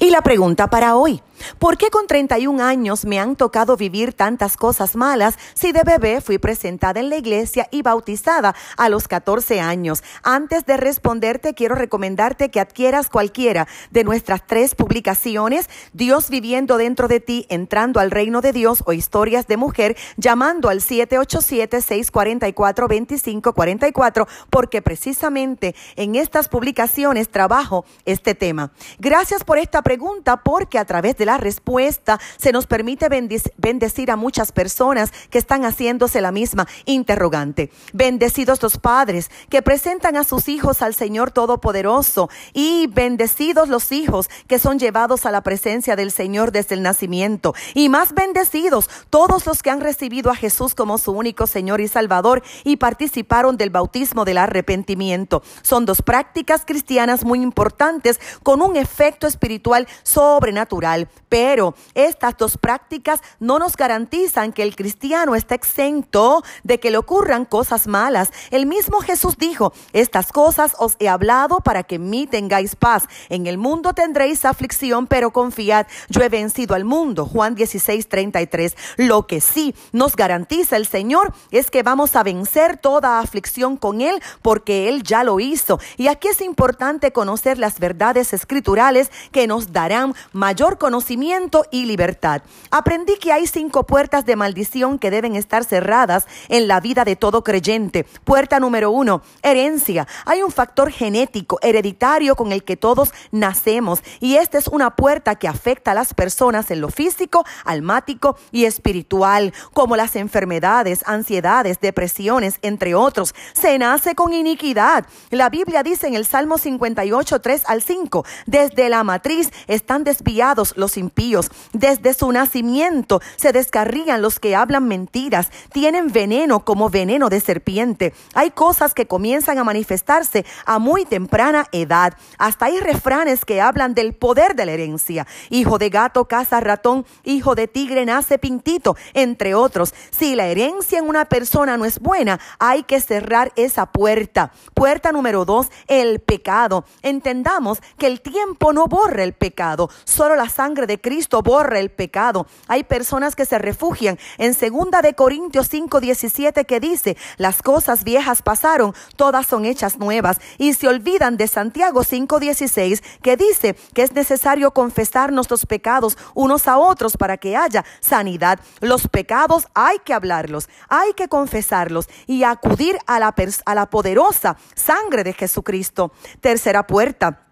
Y la pregunta para hoy, ¿por qué con 31 años me han tocado vivir tantas cosas malas si de bebé fui presentada en la iglesia y bautizada a los 14 años? Antes de responderte, quiero recomendarte que adquieras cualquiera de nuestras tres publicaciones, Dios viviendo dentro de ti, entrando al reino de Dios o historias de mujer, llamando al 787-644-2544, porque precisamente en estas publicaciones trabajo este tema. Gracias por esta pregunta porque a través de la respuesta se nos permite bendecir a muchas personas que están haciéndose la misma interrogante. Bendecidos los padres que presentan a sus hijos al Señor Todopoderoso y bendecidos los hijos que son llevados a la presencia del Señor desde el nacimiento. Y más bendecidos todos los que han recibido a Jesús como su único Señor y Salvador y participaron del bautismo del arrepentimiento. Son dos prácticas cristianas muy importantes con un efecto espiritual sobrenatural. Pero estas dos prácticas no nos garantizan que el cristiano está exento de que le ocurran cosas malas. El mismo Jesús dijo, estas cosas os he hablado para que en mí tengáis paz. En el mundo tendréis aflicción, pero confiad, yo he vencido al mundo. Juan 16, 33. Lo que sí nos garantiza el Señor es que vamos a vencer toda aflicción con Él porque Él ya lo hizo. Y aquí es importante conocer las verdades escriturales que nos darán mayor conocimiento y libertad. Aprendí que hay cinco puertas de maldición que deben estar cerradas en la vida de todo creyente. Puerta número uno, herencia. Hay un factor genético, hereditario con el que todos nacemos y esta es una puerta que afecta a las personas en lo físico, almático y espiritual, como las enfermedades, ansiedades, depresiones, entre otros. Se nace con iniquidad. La Biblia dice en el Salmo 58, 3 al 5, desde la matriz están desviados los desde su nacimiento se descarrían los que hablan mentiras, tienen veneno como veneno de serpiente. Hay cosas que comienzan a manifestarse a muy temprana edad. Hasta hay refranes que hablan del poder de la herencia. Hijo de gato caza ratón, hijo de tigre nace pintito, entre otros. Si la herencia en una persona no es buena, hay que cerrar esa puerta. Puerta número dos, el pecado. Entendamos que el tiempo no borra el pecado, solo la sangre de Cristo borra el pecado. Hay personas que se refugian en segunda de Corintios 5:17 que dice, las cosas viejas pasaron, todas son hechas nuevas y se olvidan de Santiago 5:16 que dice que es necesario confesar nuestros pecados unos a otros para que haya sanidad. Los pecados hay que hablarlos, hay que confesarlos y acudir a la, a la poderosa sangre de Jesucristo. Tercera puerta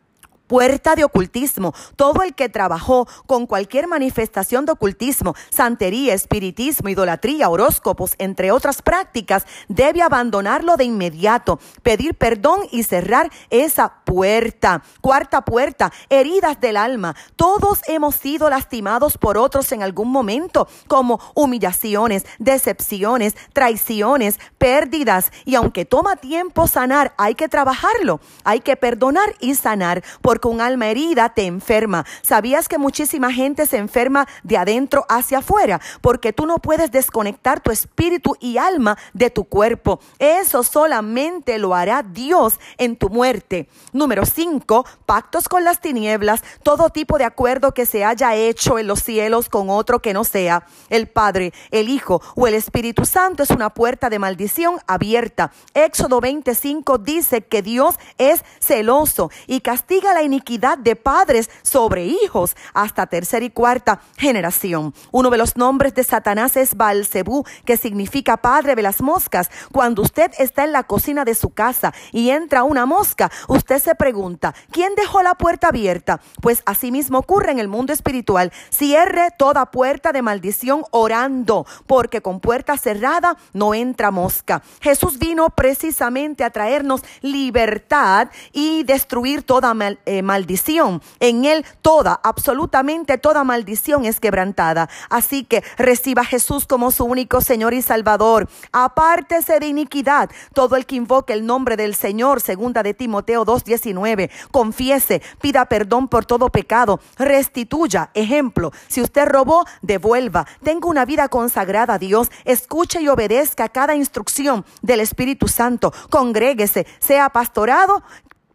puerta de ocultismo. Todo el que trabajó con cualquier manifestación de ocultismo, santería, espiritismo, idolatría, horóscopos, entre otras prácticas, debe abandonarlo de inmediato, pedir perdón y cerrar esa puerta. Cuarta puerta, heridas del alma. Todos hemos sido lastimados por otros en algún momento, como humillaciones, decepciones, traiciones, pérdidas. Y aunque toma tiempo sanar, hay que trabajarlo, hay que perdonar y sanar, con alma herida te enferma. ¿Sabías que muchísima gente se enferma de adentro hacia afuera? Porque tú no puedes desconectar tu espíritu y alma de tu cuerpo. Eso solamente lo hará Dios en tu muerte. Número 5. Pactos con las tinieblas. Todo tipo de acuerdo que se haya hecho en los cielos con otro que no sea el Padre, el Hijo o el Espíritu Santo es una puerta de maldición abierta. Éxodo 25 dice que Dios es celoso y castiga la iniquidad de padres sobre hijos hasta tercera y cuarta generación. Uno de los nombres de Satanás es Balcebú, que significa padre de las moscas. Cuando usted está en la cocina de su casa y entra una mosca, usted se pregunta, ¿quién dejó la puerta abierta? Pues así mismo ocurre en el mundo espiritual. Cierre toda puerta de maldición orando, porque con puerta cerrada no entra mosca. Jesús vino precisamente a traernos libertad y destruir toda mal, eh, maldición. En Él toda, absolutamente toda maldición es quebrantada. Así que reciba a Jesús como su único Señor y Salvador. Apártese de iniquidad. Todo el que invoque el nombre del Señor, segunda de Timoteo 2.19, confiese, pida perdón por todo pecado, restituya. Ejemplo, si usted robó, devuelva. Tenga una vida consagrada a Dios. Escuche y obedezca cada instrucción del Espíritu Santo. Congréguese, sea pastorado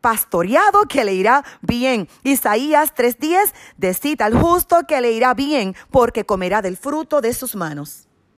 pastoreado que le irá bien. Isaías 3:10 decita al justo que le irá bien porque comerá del fruto de sus manos.